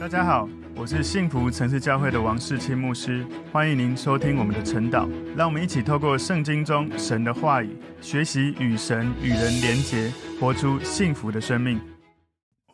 大家好，我是幸福城市教会的王世清牧师，欢迎您收听我们的晨祷。让我们一起透过圣经中神的话语，学习与神与人连结，活出幸福的生命。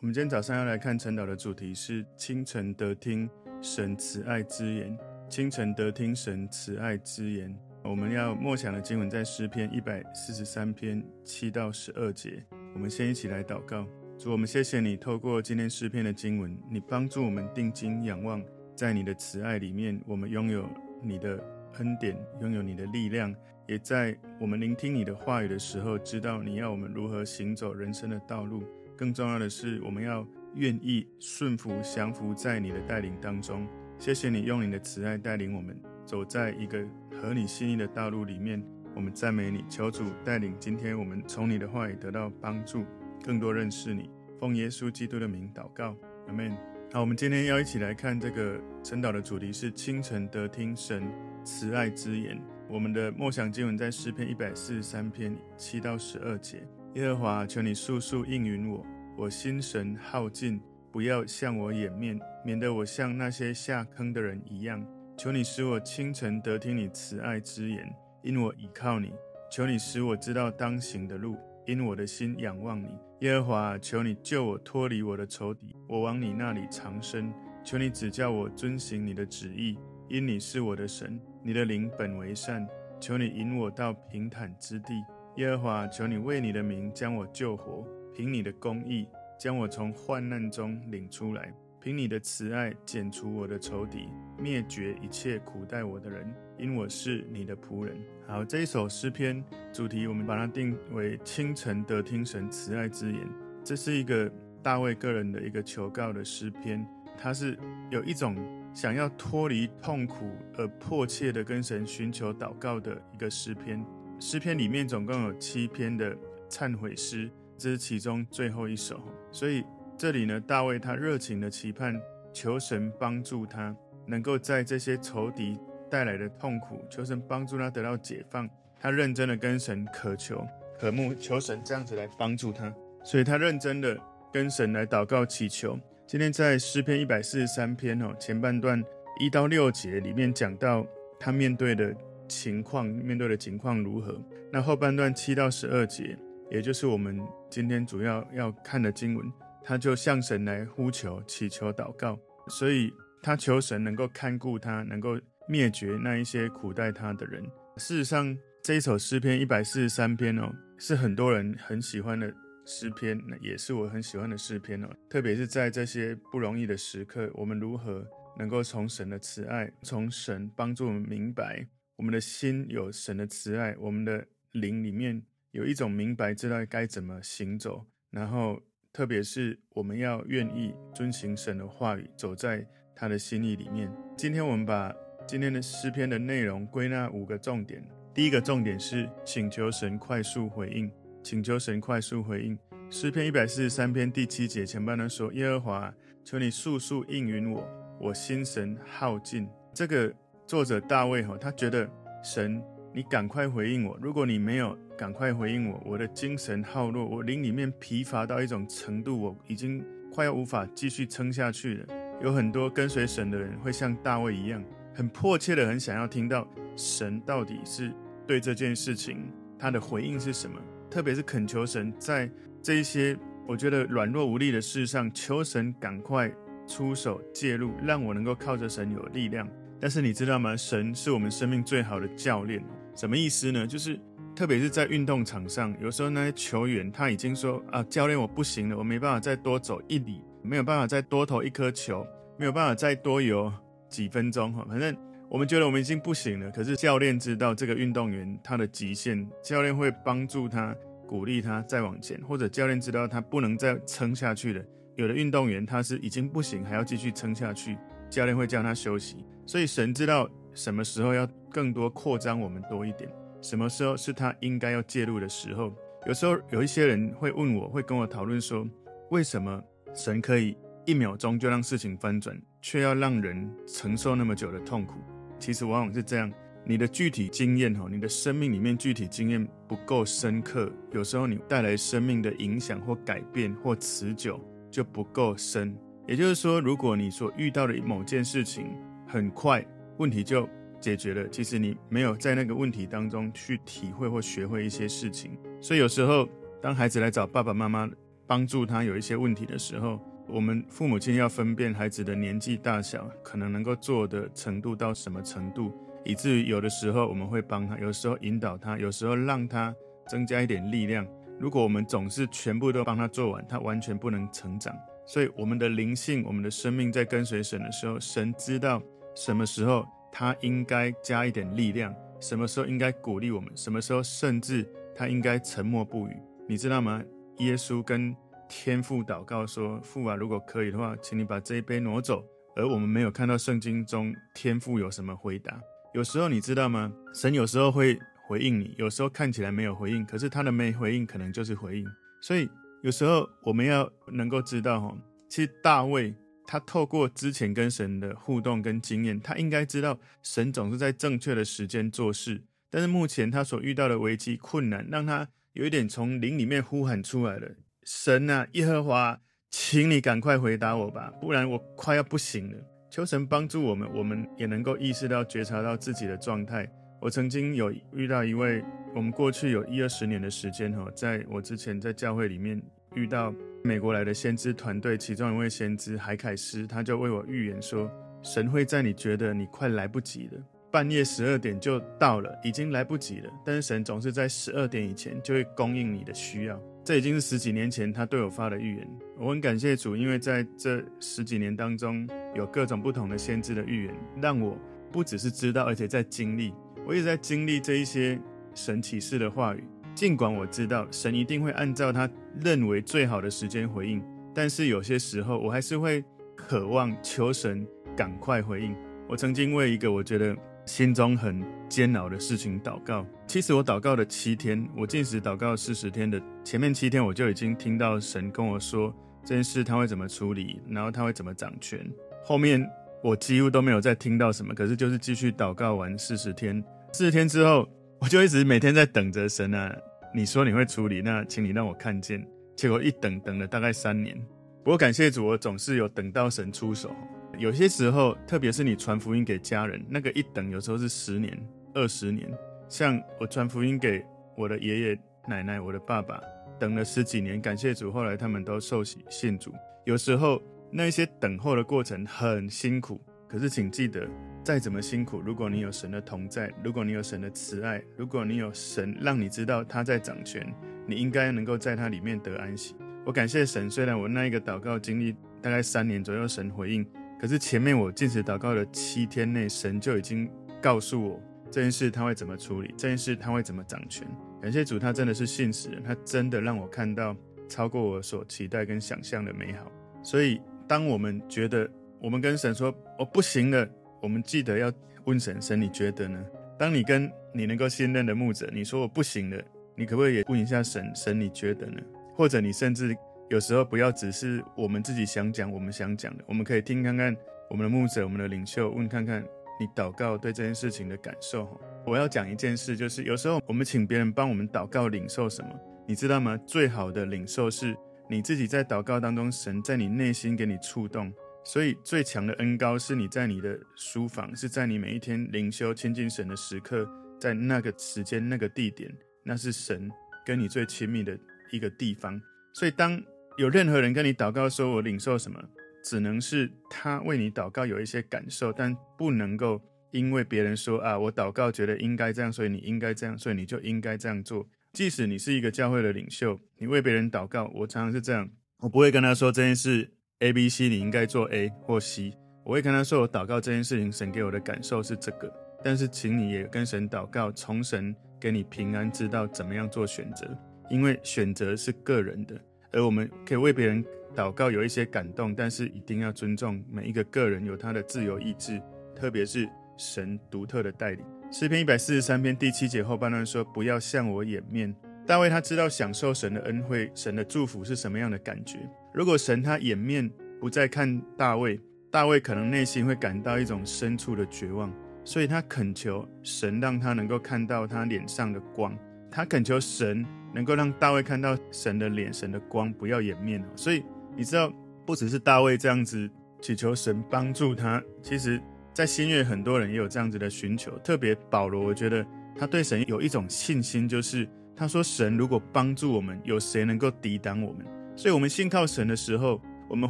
我们今天早上要来看晨祷的主题是清晨得听神慈爱之言。清晨得听神慈爱之言，我们要默想的经文在诗篇一百四十三篇七到十二节。我们先一起来祷告。主，我们谢谢你，透过今天诗篇的经文，你帮助我们定睛仰望，在你的慈爱里面，我们拥有你的恩典，拥有你的力量，也在我们聆听你的话语的时候，知道你要我们如何行走人生的道路。更重要的是，我们要愿意顺服、降服在你的带领当中。谢谢你用你的慈爱带领我们走在一个合你心意的道路里面。我们赞美你，求主带领今天我们从你的话语得到帮助。更多认识你，奉耶稣基督的名祷告，阿门。好，我们今天要一起来看这个晨祷的主题是清晨得听神慈爱之言。我们的默想经文在诗篇一百四十三篇七到十二节。耶和华，求你速速应允我，我心神耗尽，不要向我掩面，免得我像那些下坑的人一样。求你使我清晨得听你慈爱之言，因我倚靠你。求你使我知道当行的路。因我的心仰望你，耶和华，求你救我脱离我的仇敌，我往你那里藏身。求你指教我遵行你的旨意，因你是我的神，你的灵本为善。求你引我到平坦之地，耶和华，求你为你的名将我救活，凭你的公义将我从患难中领出来。凭你的慈爱剪除我的仇敌，灭绝一切苦待我的人，因我是你的仆人。好，这一首诗篇主题，我们把它定为清晨得听神慈爱之言。这是一个大卫个人的一个求告的诗篇，它是有一种想要脱离痛苦而迫切的跟神寻求祷告的一个诗篇。诗篇里面总共有七篇的忏悔诗，这是其中最后一首，所以。这里呢，大卫他热情的期盼，求神帮助他，能够在这些仇敌带来的痛苦，求神帮助他得到解放。他认真的跟神渴求、渴慕，求神这样子来帮助他。所以他认真的跟神来祷告祈求。今天在诗篇一百四十三篇哦，前半段一到六节里面讲到他面对的情况，面对的情况如何。那后半段七到十二节，也就是我们今天主要要看的经文。他就向神来呼求、祈求、祷告，所以他求神能够看顾他，能够灭绝那一些苦待他的人。事实上，这一首诗篇一百四十三篇哦，是很多人很喜欢的诗篇，也是我很喜欢的诗篇哦。特别是在这些不容易的时刻，我们如何能够从神的慈爱，从神帮助我们明白，我们的心有神的慈爱，我们的灵里面有一种明白，知道该怎么行走，然后。特别是我们要愿意遵行神的话语，走在他的心意里面。今天我们把今天的诗篇的内容归纳五个重点。第一个重点是请求神快速回应，请求神快速回应。诗篇一百四十三篇第七节前半段说：“耶和华，求你速速应允我，我心神耗尽。”这个作者大卫哈，他觉得神。你赶快回应我！如果你没有赶快回应我，我的精神耗弱，我灵里面疲乏到一种程度，我已经快要无法继续撑下去了。有很多跟随神的人会像大卫一样，很迫切的很想要听到神到底是对这件事情他的回应是什么，特别是恳求神在这一些我觉得软弱无力的事上，求神赶快出手介入，让我能够靠着神有力量。但是你知道吗？神是我们生命最好的教练。什么意思呢？就是特别是在运动场上，有时候那些球员他已经说啊，教练我不行了，我没办法再多走一里，没有办法再多投一颗球，没有办法再多游几分钟哈。反正我们觉得我们已经不行了，可是教练知道这个运动员他的极限，教练会帮助他，鼓励他再往前，或者教练知道他不能再撑下去了。有的运动员他是已经不行，还要继续撑下去，教练会叫他休息。所以神知道。什么时候要更多扩张我们多一点？什么时候是他应该要介入的时候？有时候有一些人会问我，会跟我讨论说，为什么神可以一秒钟就让事情翻转，却要让人承受那么久的痛苦？其实往往是这样，你的具体经验哈，你的生命里面具体经验不够深刻，有时候你带来生命的影响或改变或持久就不够深。也就是说，如果你所遇到的某件事情很快问题就解决了，其实你没有在那个问题当中去体会或学会一些事情。所以有时候，当孩子来找爸爸妈妈帮助他有一些问题的时候，我们父母亲要分辨孩子的年纪大小，可能能够做的程度到什么程度，以至于有的时候我们会帮他，有时候引导他，有时候让他增加一点力量。如果我们总是全部都帮他做完，他完全不能成长。所以，我们的灵性、我们的生命在跟随神的时候，神知道什么时候他应该加一点力量，什么时候应该鼓励我们，什么时候甚至他应该沉默不语。你知道吗？耶稣跟天父祷告说：“父啊，如果可以的话，请你把这一杯挪走。”而我们没有看到圣经中天父有什么回答。有时候你知道吗？神有时候会回应你，有时候看起来没有回应，可是他的没回应可能就是回应。所以。有时候我们要能够知道，哈，其实大卫他透过之前跟神的互动跟经验，他应该知道神总是在正确的时间做事。但是目前他所遇到的危机困难，让他有一点从灵里面呼喊出来了：“神啊，耶和华，请你赶快回答我吧，不然我快要不行了。”求神帮助我们，我们也能够意识到、觉察到自己的状态。我曾经有遇到一位，我们过去有一二十年的时间，哈，在我之前在教会里面。遇到美国来的先知团队，其中一位先知海凯斯，他就为我预言说，神会在你觉得你快来不及了，半夜十二点就到了，已经来不及了。但是神总是在十二点以前就会供应你的需要。这已经是十几年前他对我发的预言。我很感谢主，因为在这十几年当中，有各种不同的先知的预言，让我不只是知道，而且在经历。我也在经历这一些神启示的话语。尽管我知道神一定会按照他认为最好的时间回应，但是有些时候我还是会渴望求神赶快回应。我曾经为一个我觉得心中很煎熬的事情祷告。其实我祷告了七天，我禁食祷告四十天的前面七天，我就已经听到神跟我说这件事他会怎么处理，然后他会怎么掌权。后面我几乎都没有再听到什么，可是就是继续祷告完四十天，四十天之后。我就一直每天在等着神啊，你说你会处理，那请你让我看见。结果一等等了大概三年，不过感谢主，我总是有等到神出手。有些时候，特别是你传福音给家人，那个一等有时候是十年、二十年。像我传福音给我的爷爷奶奶、我的爸爸，等了十几年，感谢主，后来他们都受洗信主。有时候那些等候的过程很辛苦，可是请记得。再怎么辛苦，如果你有神的同在，如果你有神的慈爱，如果你有神让你知道他在掌权，你应该能够在他里面得安息。我感谢神，虽然我那一个祷告经历大概三年左右，神回应，可是前面我进食祷告的七天内，神就已经告诉我这件事他会怎么处理，这件事他会怎么掌权。感谢主，他真的是信实人，他真的让我看到超过我所期待跟想象的美好。所以，当我们觉得我们跟神说我、不行了。我们记得要问神，神你觉得呢？当你跟你能够信任的牧者，你说我不行了，你可不可以也问一下神，神你觉得呢？或者你甚至有时候不要只是我们自己想讲，我们想讲的，我们可以听看看我们的牧者、我们的领袖，问看看你祷告对这件事情的感受。我要讲一件事，就是有时候我们请别人帮我们祷告领受什么，你知道吗？最好的领受是你自己在祷告当中，神在你内心给你触动。所以最强的恩膏是你在你的书房，是在你每一天灵修亲近神的时刻，在那个时间、那个地点，那是神跟你最亲密的一个地方。所以当有任何人跟你祷告说“我领受什么”，只能是他为你祷告有一些感受，但不能够因为别人说啊，我祷告觉得应该这样，所以你应该这样，所以你就应该这样做。即使你是一个教会的领袖，你为别人祷告，我常常是这样，我不会跟他说这件事。A、B、C，你应该做 A 或 C。我会跟他说，我祷告这件事情，神给我的感受是这个。但是，请你也跟神祷告，从神给你平安，知道怎么样做选择。因为选择是个人的，而我们可以为别人祷告，有一些感动，但是一定要尊重每一个个人有他的自由意志，特别是神独特的带领。诗篇一百四十三篇第七节后半段说：“不要向我掩面。”大卫他知道享受神的恩惠、神的祝福是什么样的感觉。如果神他掩面不再看大卫，大卫可能内心会感到一种深处的绝望，所以他恳求神让他能够看到他脸上的光。他恳求神能够让大卫看到神的脸、神的光，不要掩面。所以你知道，不只是大卫这样子祈求神帮助他，其实在新约很多人也有这样子的寻求。特别保罗，我觉得他对神有一种信心，就是他说：“神如果帮助我们，有谁能够抵挡我们？”所以，我们信靠神的时候，我们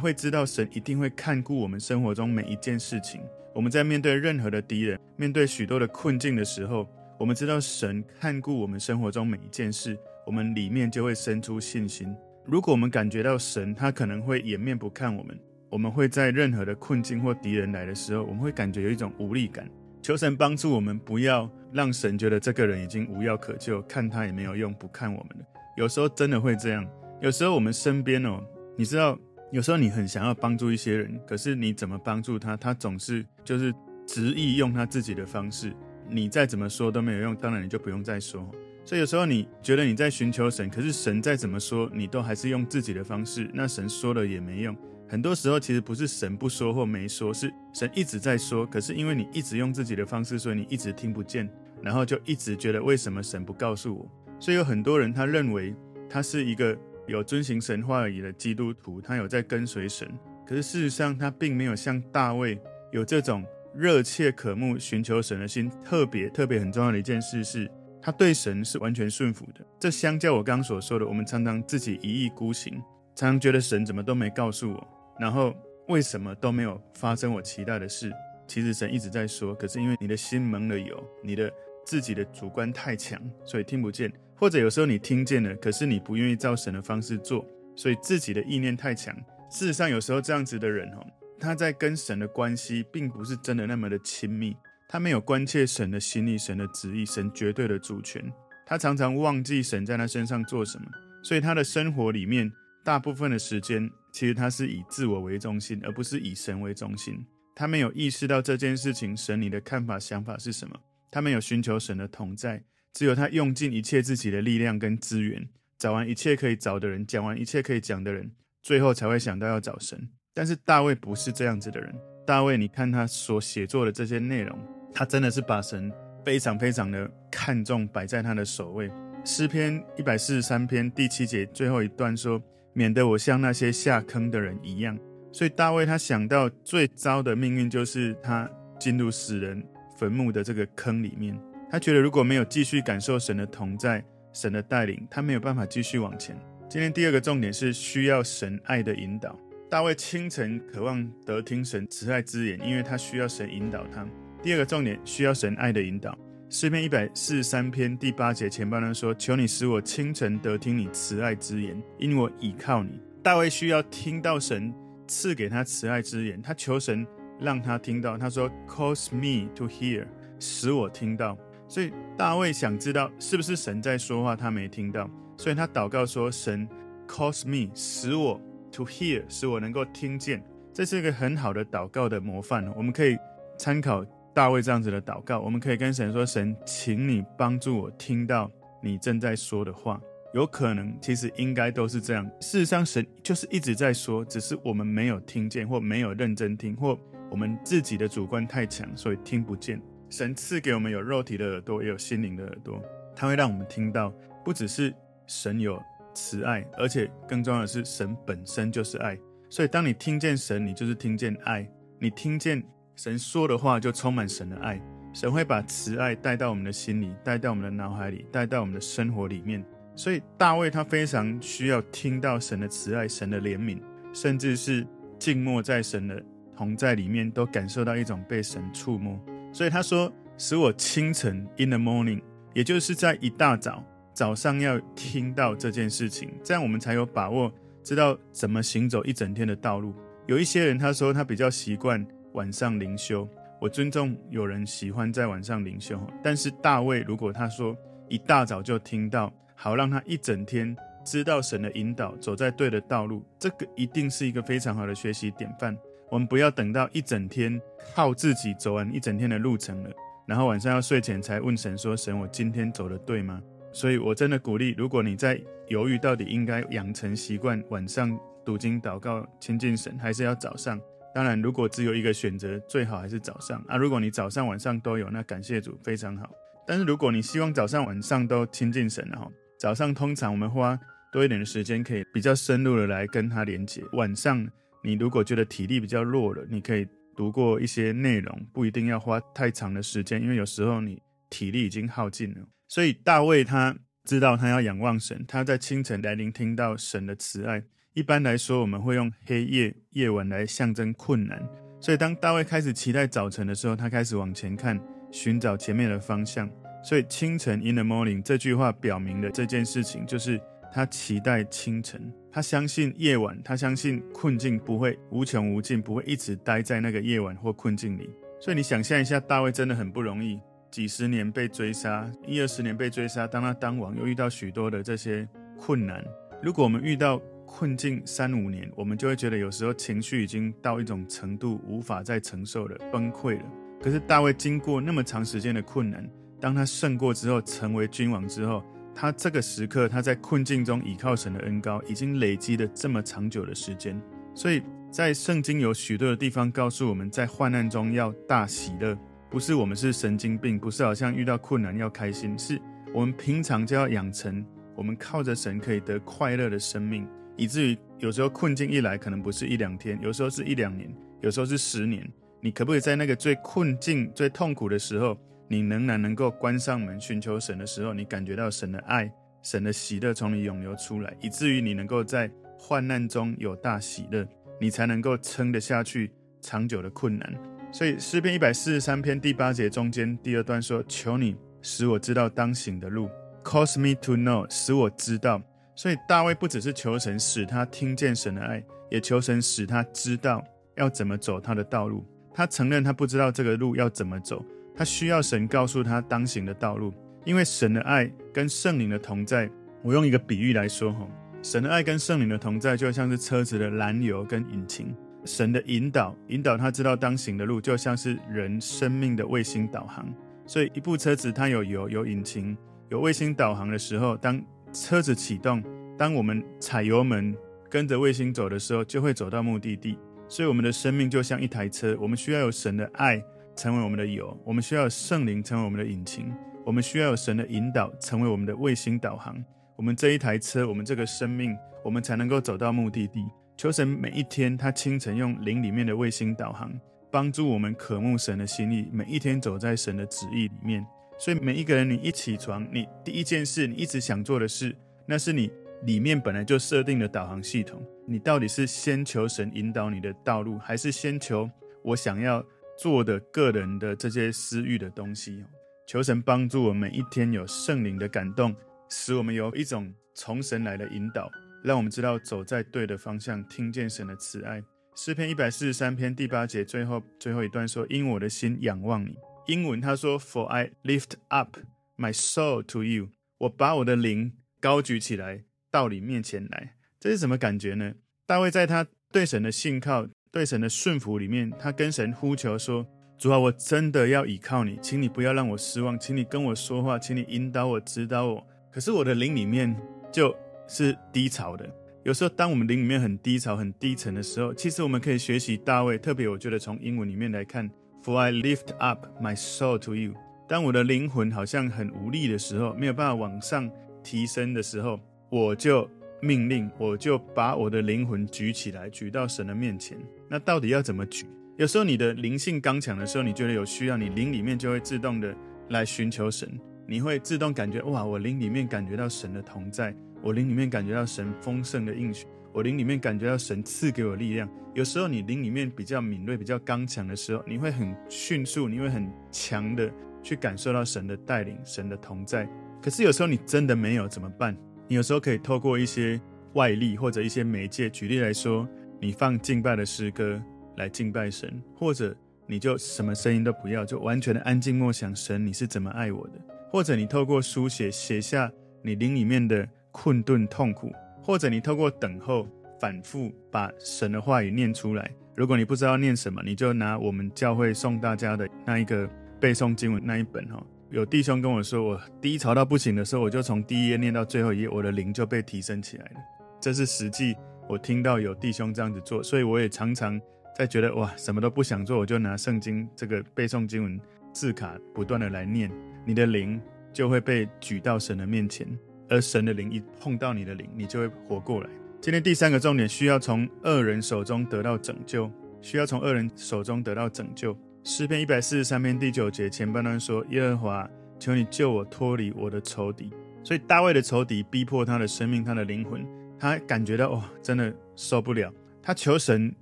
会知道神一定会看顾我们生活中每一件事情。我们在面对任何的敌人，面对许多的困境的时候，我们知道神看顾我们生活中每一件事，我们里面就会生出信心。如果我们感觉到神他可能会掩面不看我们，我们会在任何的困境或敌人来的时候，我们会感觉有一种无力感。求神帮助我们，不要让神觉得这个人已经无药可救，看他也没有用，不看我们了。有时候真的会这样。有时候我们身边哦，你知道，有时候你很想要帮助一些人，可是你怎么帮助他，他总是就是执意用他自己的方式，你再怎么说都没有用。当然你就不用再说。所以有时候你觉得你在寻求神，可是神再怎么说，你都还是用自己的方式，那神说了也没用。很多时候其实不是神不说或没说，是神一直在说，可是因为你一直用自己的方式，所以你一直听不见，然后就一直觉得为什么神不告诉我？所以有很多人他认为他是一个有遵行神话语的基督徒，他有在跟随神，可是事实上他并没有像大卫有这种热切渴慕寻求神的心。特别特别很重要的一件事是。他对神是完全顺服的，这相较我刚刚所说的，我们常常自己一意孤行，常常觉得神怎么都没告诉我，然后为什么都没有发生我期待的事？其实神一直在说，可是因为你的心蒙了油，你的自己的主观太强，所以听不见；或者有时候你听见了，可是你不愿意照神的方式做，所以自己的意念太强。事实上，有时候这样子的人哦，他在跟神的关系并不是真的那么的亲密。他没有关切神的心意、神的旨意、神绝对的主权。他常常忘记神在他身上做什么，所以他的生活里面大部分的时间，其实他是以自我为中心，而不是以神为中心。他没有意识到这件事情，神你的看法、想法是什么？他没有寻求神的同在，只有他用尽一切自己的力量跟资源，找完一切可以找的人，讲完一切可以讲的人，最后才会想到要找神。但是大卫不是这样子的人。大卫，你看他所写作的这些内容。他真的是把神非常非常的看重，摆在他的首位。诗篇一百四十三篇第七节最后一段说：“免得我像那些下坑的人一样。”所以大卫他想到最糟的命运就是他进入死人坟墓的这个坑里面。他觉得如果没有继续感受神的同在、神的带领，他没有办法继续往前。今天第二个重点是需要神爱的引导。大卫清晨渴望得听神慈爱之言，因为他需要神引导他。第二个重点需要神爱的引导。诗篇一百四十三篇第八节前半段说：“求你使我清晨得听你慈爱之言，因我倚靠你。”大卫需要听到神赐给他慈爱之言，他求神让他听到。他说：“Cause me to hear，使我听到。”所以大卫想知道是不是神在说话，他没听到，所以他祷告说：“神，cause me，使我 to hear，使我能够听见。”这是一个很好的祷告的模范，我们可以参考。大卫这样子的祷告，我们可以跟神说：“神，请你帮助我听到你正在说的话。”有可能，其实应该都是这样。事实上，神就是一直在说，只是我们没有听见，或没有认真听，或我们自己的主观太强，所以听不见。神赐给我们有肉体的耳朵，也有心灵的耳朵，它会让我们听到，不只是神有慈爱，而且更重要的是，神本身就是爱。所以，当你听见神，你就是听见爱，你听见。神说的话就充满神的爱，神会把慈爱带到我们的心里，带到我们的脑海里，带到我们的生活里面。所以大卫他非常需要听到神的慈爱、神的怜悯，甚至是静默在神的同在里面，都感受到一种被神触摸。所以他说：“使我清晨 in the morning，也就是在一大早早上要听到这件事情，这样我们才有把握知道怎么行走一整天的道路。”有一些人他说他比较习惯。晚上灵修，我尊重有人喜欢在晚上灵修，但是大卫如果他说一大早就听到，好让他一整天知道神的引导，走在对的道路，这个一定是一个非常好的学习典范。我们不要等到一整天靠自己走完一整天的路程了，然后晚上要睡前才问神说：“神，我今天走得对吗？”所以，我真的鼓励，如果你在犹豫到底应该养成习惯晚上读经祷告亲近神，还是要早上。当然，如果只有一个选择，最好还是早上啊。如果你早上晚上都有，那感谢主，非常好。但是如果你希望早上晚上都亲近神哈，早上通常我们花多一点的时间，可以比较深入的来跟他连接。晚上你如果觉得体力比较弱了，你可以读过一些内容，不一定要花太长的时间，因为有时候你体力已经耗尽了。所以大卫他知道他要仰望神，他在清晨来聆听到神的慈爱。一般来说，我们会用黑夜、夜晚来象征困难。所以当大卫开始期待早晨的时候，他开始往前看，寻找前面的方向。所以清晨 in the morning 这句话表明的这件事情，就是他期待清晨，他相信夜晚，他相信困境不会无穷无尽，不会一直待在那个夜晚或困境里。所以你想象一下，大卫真的很不容易，几十年被追杀，一二十年被追杀，当他当王又遇到许多的这些困难。如果我们遇到困境三五年，我们就会觉得有时候情绪已经到一种程度，无法再承受了，崩溃了。可是大卫经过那么长时间的困难。当他胜过之后，成为君王之后，他这个时刻，他在困境中倚靠神的恩膏，已经累积了这么长久的时间。所以在圣经有许多的地方告诉我们，在患难中要大喜乐，不是我们是神经病，不是好像遇到困难要开心，是我们平常就要养成，我们靠着神可以得快乐的生命，以至于有时候困境一来，可能不是一两天，有时候是一两年，有时候是十年。你可不可以在那个最困境、最痛苦的时候，你仍然能够关上门寻求神的时候，你感觉到神的爱、神的喜乐从你涌流出来，以至于你能够在患难中有大喜乐，你才能够撑得下去长久的困难。所以诗篇一百四十三篇第八节中间第二段说：“求你使我知道当行的路，cause me to know，使我知道。”所以大卫不只是求神使他听见神的爱，也求神使他知道要怎么走他的道路。他承认他不知道这个路要怎么走。他需要神告诉他当行的道路，因为神的爱跟圣灵的同在。我用一个比喻来说，哈，神的爱跟圣灵的同在，就像是车子的燃油跟引擎。神的引导，引导他知道当行的路，就像是人生命的卫星导航。所以，一部车子它有油、有引擎、有卫星导航的时候，当车子启动，当我们踩油门跟着卫星走的时候，就会走到目的地。所以，我们的生命就像一台车，我们需要有神的爱。成为我们的油，我们需要圣灵成为我们的引擎，我们需要有神的引导成为我们的卫星导航。我们这一台车，我们这个生命，我们才能够走到目的地。求神每一天，他清晨用灵里面的卫星导航，帮助我们渴慕神的心意，每一天走在神的旨意里面。所以每一个人，你一起床，你第一件事，你一直想做的事，那是你里面本来就设定的导航系统。你到底是先求神引导你的道路，还是先求我想要做的个人的这些私欲的东西，求神帮助我们一天有圣灵的感动，使我们有一种从神来的引导，让我们知道走在对的方向，听见神的慈爱。诗篇一百四十三篇第八节最后最后一段说：“因我的心仰望你。”英文他说：“For I lift up my soul to you。”我把我的灵高举起来到你面前来，这是什么感觉呢？大卫在他对神的信靠。对神的顺服里面，他跟神呼求说：“主啊，我真的要倚靠你，请你不要让我失望，请你跟我说话，请你引导我、指导我。”可是我的灵里面就是低潮的。有时候，当我们灵里面很低潮、很低沉的时候，其实我们可以学习大卫。特别，我觉得从英文里面来看，“For I lift up my soul to you。”当我的灵魂好像很无力的时候，没有办法往上提升的时候，我就。命令，我就把我的灵魂举起来，举到神的面前。那到底要怎么举？有时候你的灵性刚强的时候，你觉得有需要，你灵里面就会自动的来寻求神。你会自动感觉哇，我灵里面感觉到神的同在，我灵里面感觉到神丰盛的应许，我灵里面感觉到神赐给我力量。有时候你灵里面比较敏锐、比较刚强的时候，你会很迅速，你会很强的去感受到神的带领、神的同在。可是有时候你真的没有怎么办？你有时候可以透过一些外力或者一些媒介，举例来说，你放敬拜的诗歌来敬拜神，或者你就什么声音都不要，就完全的安静默想神你是怎么爱我的，或者你透过书写写下你灵里面的困顿痛苦，或者你透过等候反复把神的话语念出来。如果你不知道念什么，你就拿我们教会送大家的那一个背诵经文那一本哈。有弟兄跟我说，我低潮到不行的时候，我就从第一页念到最后一页，我的灵就被提升起来了。这是实际，我听到有弟兄这样子做，所以我也常常在觉得哇，什么都不想做，我就拿圣经这个背诵经文字卡不断的来念，你的灵就会被举到神的面前，而神的灵一碰到你的灵，你就会活过来。今天第三个重点，需要从恶人手中得到拯救，需要从恶人手中得到拯救。诗篇一百四十三篇第九节前半段说：“耶和华，求你救我脱离我的仇敌。”所以大卫的仇敌逼迫他的生命，他的灵魂，他感觉到哦，真的受不了。他求神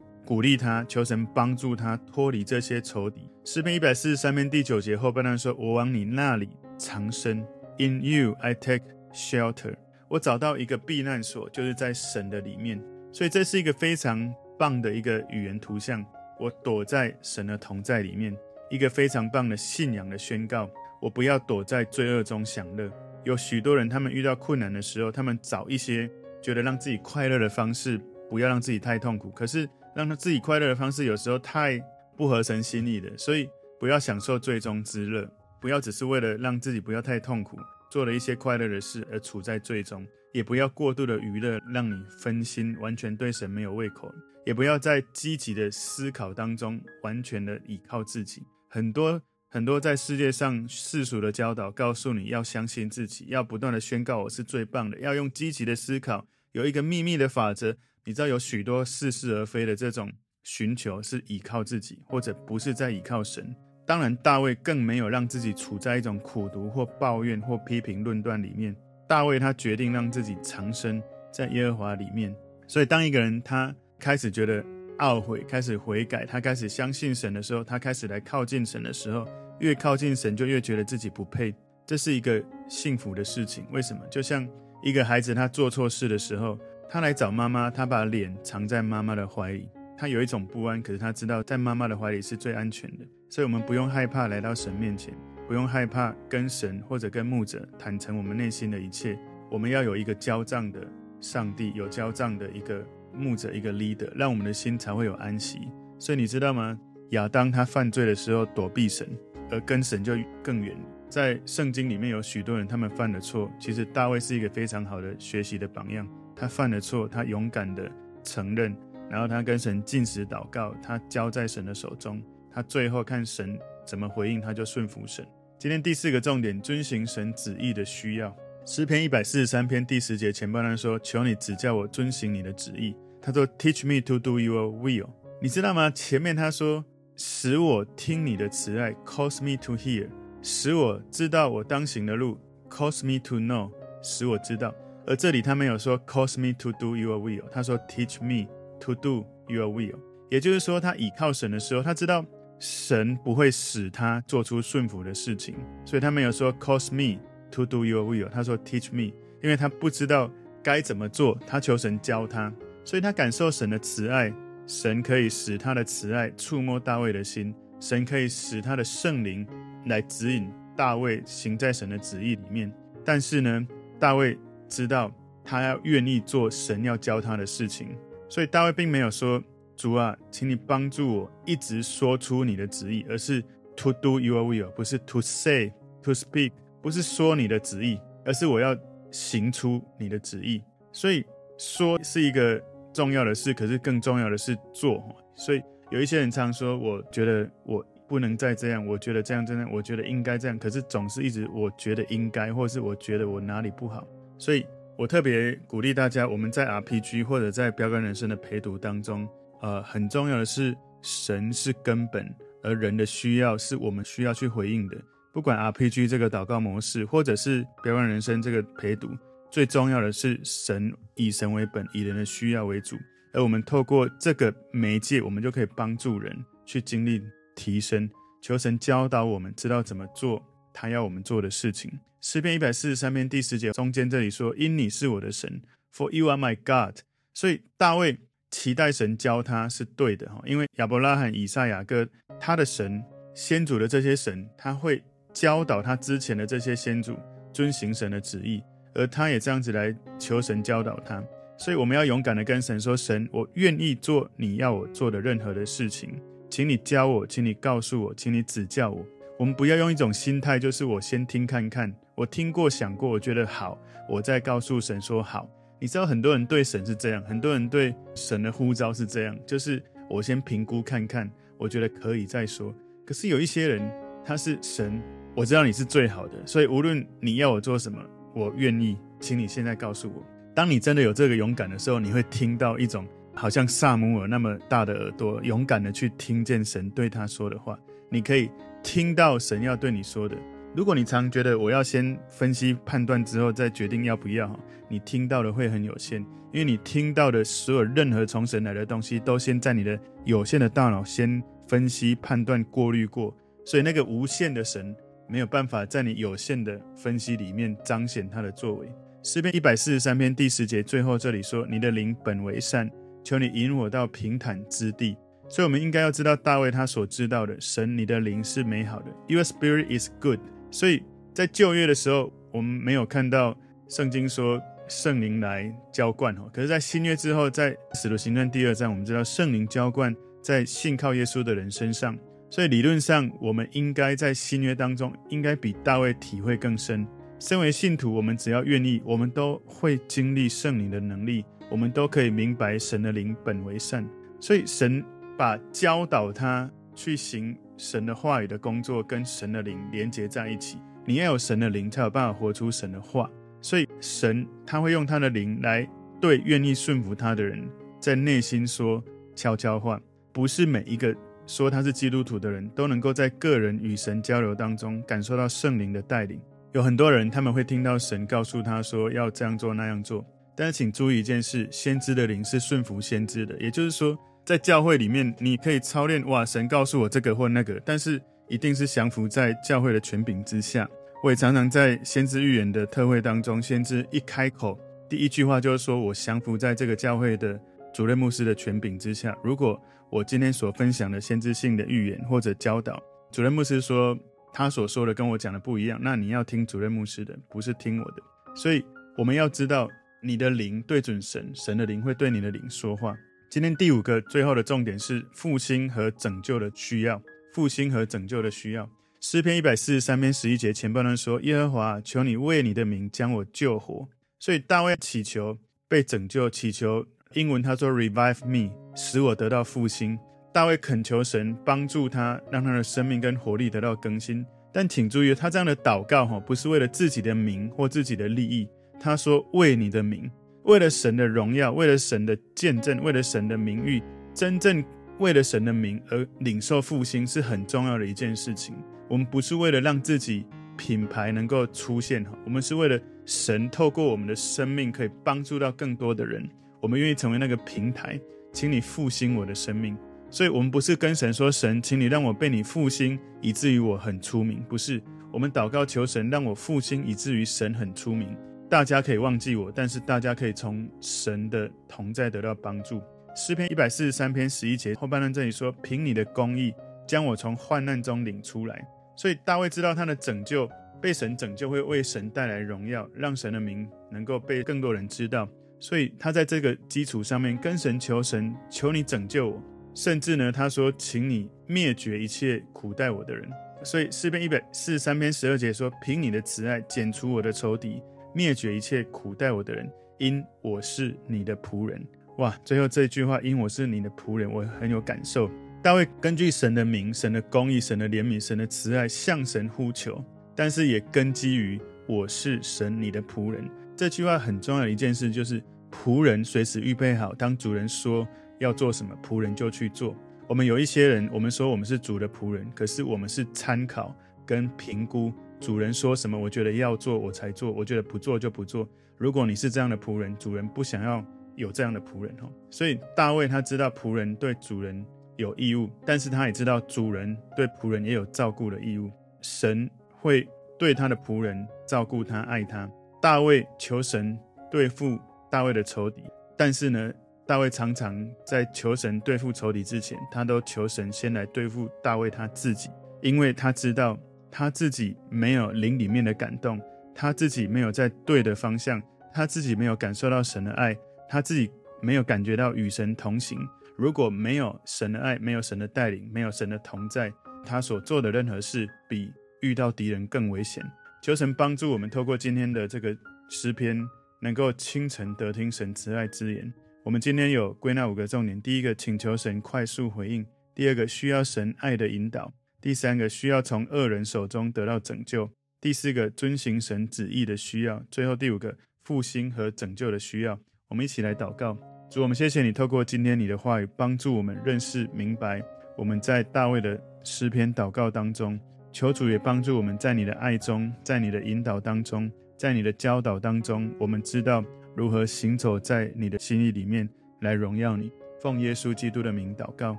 鼓励他，求神帮助他脱离这些仇敌。诗篇一百四十三篇第九节后半段说：“我往你那里藏身，In you I take shelter。”我找到一个避难所，就是在神的里面，所以这是一个非常棒的一个语言图像。我躲在神的同在里面，一个非常棒的信仰的宣告。我不要躲在罪恶中享乐。有许多人，他们遇到困难的时候，他们找一些觉得让自己快乐的方式，不要让自己太痛苦。可是让他自己快乐的方式，有时候太不合神心意的，所以不要享受罪中之乐，不要只是为了让自己不要太痛苦。做了一些快乐的事而处在罪中，也不要过度的娱乐，让你分心，完全对神没有胃口；也不要在积极的思考当中完全的依靠自己。很多很多在世界上世俗的教导，告诉你要相信自己，要不断的宣告我是最棒的，要用积极的思考。有一个秘密的法则，你知道有许多似是而非的这种寻求是依靠自己，或者不是在依靠神。当然，大卫更没有让自己处在一种苦读或抱怨或批评论断里面。大卫他决定让自己藏身在耶和华里面。所以，当一个人他开始觉得懊悔，开始悔改，他开始相信神的时候，他开始来靠近神的时候，越靠近神就越觉得自己不配。这是一个幸福的事情。为什么？就像一个孩子他做错事的时候，他来找妈妈，他把脸藏在妈妈的怀里，他有一种不安，可是他知道在妈妈的怀里是最安全的。所以，我们不用害怕来到神面前，不用害怕跟神或者跟牧者坦诚我们内心的一切。我们要有一个交账的上帝，有交账的一个牧者，一个 leader，让我们的心才会有安息。所以，你知道吗？亚当他犯罪的时候躲避神，而跟神就更远。在圣经里面有许多人，他们犯了错。其实大卫是一个非常好的学习的榜样。他犯了错，他勇敢的承认，然后他跟神进食祷告，他交在神的手中。他最后看神怎么回应，他就顺服神。今天第四个重点，遵行神旨意的需要。诗篇一百四十三篇第十节前半段说：“求你指教我遵行你的旨意。”他说：“Teach me to do your will。”你知道吗？前面他说：“使我听你的慈爱。”Cause me to hear，使我知道我当行的路。Cause me to know，使我知道。而这里他没有说 “Cause me to do your will”，他说 “Teach me to do your will”。也就是说，他倚靠神的时候，他知道。神不会使他做出顺服的事情，所以他没有说 cause me to do your will，他说 teach me，因为他不知道该怎么做，他求神教他，所以他感受神的慈爱，神可以使他的慈爱触摸大卫的心，神可以使他的圣灵来指引大卫行在神的旨意里面。但是呢，大卫知道他要愿意做神要教他的事情，所以大卫并没有说。主啊，请你帮助我一直说出你的旨意，而是 to do your will，不是 to say to speak，不是说你的旨意，而是我要行出你的旨意。所以说是一个重要的事，可是更重要的是做。所以有一些人常说，我觉得我不能再这样，我觉得这样这样，我觉得应该这样，可是总是一直我觉得应该，或是我觉得我哪里不好。所以我特别鼓励大家，我们在 RPG 或者在标杆人生的陪读当中。呃，很重要的是，神是根本，而人的需要是我们需要去回应的。不管 RPG 这个祷告模式，或者是标杆人生这个陪读，最重要的是神以神为本，以人的需要为主。而我们透过这个媒介，我们就可以帮助人去经历提升。求神教导我们，知道怎么做他要我们做的事情。诗篇一百四十三篇第十节中间这里说：“因你是我的神，For you are my God。”所以大卫。期待神教他是对的哈，因为亚伯拉罕、以撒、雅各，他的神先祖的这些神，他会教导他之前的这些先祖遵行神的旨意，而他也这样子来求神教导他。所以我们要勇敢的跟神说：“神，我愿意做你要我做的任何的事情，请你教我，请你告诉我，请你指教我。”我们不要用一种心态，就是我先听看看，我听过想过，我觉得好，我再告诉神说好。你知道很多人对神是这样，很多人对神的呼召是这样，就是我先评估看看，我觉得可以再说。可是有一些人，他是神，我知道你是最好的，所以无论你要我做什么，我愿意，请你现在告诉我。当你真的有这个勇敢的时候，你会听到一种好像撒母耳那么大的耳朵，勇敢的去听见神对他说的话。你可以听到神要对你说的。如果你常觉得我要先分析判断之后再决定要不要，你听到的会很有限，因为你听到的所有任何从神来的东西，都先在你的有限的大脑先分析、判断、过滤过，所以那个无限的神没有办法在你有限的分析里面彰显他的作为。诗篇一百四十三篇第十节最后这里说：“你的灵本为善，求你引我到平坦之地。”所以，我们应该要知道大卫他所知道的神，你的灵是美好的，Your spirit is good。所以在旧约的时候，我们没有看到圣经说圣灵来浇灌哦。可是，在新约之后，在使徒行传第二章，我们知道圣灵浇灌在信靠耶稣的人身上。所以，理论上，我们应该在新约当中，应该比大卫体会更深。身为信徒，我们只要愿意，我们都会经历圣灵的能力，我们都可以明白神的灵本为善。所以，神。把教导他去行神的话语的工作跟神的灵连接在一起。你要有神的灵，才有办法活出神的话。所以神他会用他的灵来对愿意顺服他的人，在内心说悄悄话。不是每一个说他是基督徒的人都能够在个人与神交流当中感受到圣灵的带领。有很多人他们会听到神告诉他说要这样做那样做，但是请注意一件事：先知的灵是顺服先知的，也就是说。在教会里面，你可以操练哇，神告诉我这个或那个，但是一定是降服在教会的权柄之下。我也常常在先知预言的特会当中，先知一开口，第一句话就是说我降服在这个教会的主任牧师的权柄之下。如果我今天所分享的先知性的预言或者教导，主任牧师说他所说的跟我讲的不一样，那你要听主任牧师的，不是听我的。所以我们要知道，你的灵对准神，神的灵会对你的灵说话。今天第五个最后的重点是复兴和拯救的需要。复兴和拯救的需要。诗篇一百四十三篇十一节前半段说：“耶和华，求你为你的名将我救活。”所以大卫祈求被拯救，祈求英文他说 “revive me”，使我得到复兴。大卫恳求神帮助他，让他的生命跟活力得到更新。但请注意，他这样的祷告哈，不是为了自己的名或自己的利益。他说：“为你的名。”为了神的荣耀，为了神的见证，为了神的名誉，真正为了神的名而领受复兴是很重要的一件事情。我们不是为了让自己品牌能够出现哈，我们是为了神透过我们的生命可以帮助到更多的人。我们愿意成为那个平台，请你复兴我的生命。所以，我们不是跟神说：“神，请你让我被你复兴，以至于我很出名。”不是，我们祷告求神让我复兴，以至于神很出名。大家可以忘记我，但是大家可以从神的同在得到帮助。诗篇一百四十三篇十一节后半段这里说：“凭你的公义将我从患难中领出来。”所以大卫知道他的拯救，被神拯救会为神带来荣耀，让神的名能够被更多人知道。所以他在这个基础上面跟神求神，求你拯救我。甚至呢，他说：“请你灭绝一切苦待我的人。”所以诗篇一百四十三篇十二节说：“凭你的慈爱剪除我的仇敌。”灭绝一切苦待我的人，因我是你的仆人。哇！最后这句话，因我是你的仆人，我很有感受。大卫根据神的名、神的公义、神的怜悯、神的慈爱，向神呼求，但是也根基于我是神你的仆人。这句话很重要的一件事，就是仆人随时预备好，当主人说要做什么，仆人就去做。我们有一些人，我们说我们是主的仆人，可是我们是参考跟评估。主人说什么，我觉得要做我才做，我觉得不做就不做。如果你是这样的仆人，主人不想要有这样的仆人哦。所以大卫他知道仆人对主人有义务，但是他也知道主人对仆人也有照顾的义务。神会对他的仆人照顾他、爱他。大卫求神对付大卫的仇敌，但是呢，大卫常常在求神对付仇敌之前，他都求神先来对付大卫他自己，因为他知道。他自己没有灵里面的感动，他自己没有在对的方向，他自己没有感受到神的爱，他自己没有感觉到与神同行。如果没有神的爱，没有神的带领，没有神的同在，他所做的任何事比遇到敌人更危险。求神帮助我们，透过今天的这个诗篇，能够清晨得听神慈爱之言。我们今天有归纳五个重点：第一个，请求神快速回应；第二个，需要神爱的引导。第三个需要从恶人手中得到拯救，第四个遵行神旨意的需要，最后第五个复兴和拯救的需要。我们一起来祷告。主，我们谢谢你透过今天你的话语，帮助我们认识明白我们在大卫的诗篇祷告当中，求主也帮助我们在你的爱中，在你的引导当中，在你的教导当中，我们知道如何行走在你的心意里面，来荣耀你。奉耶稣基督的名祷告，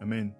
阿门。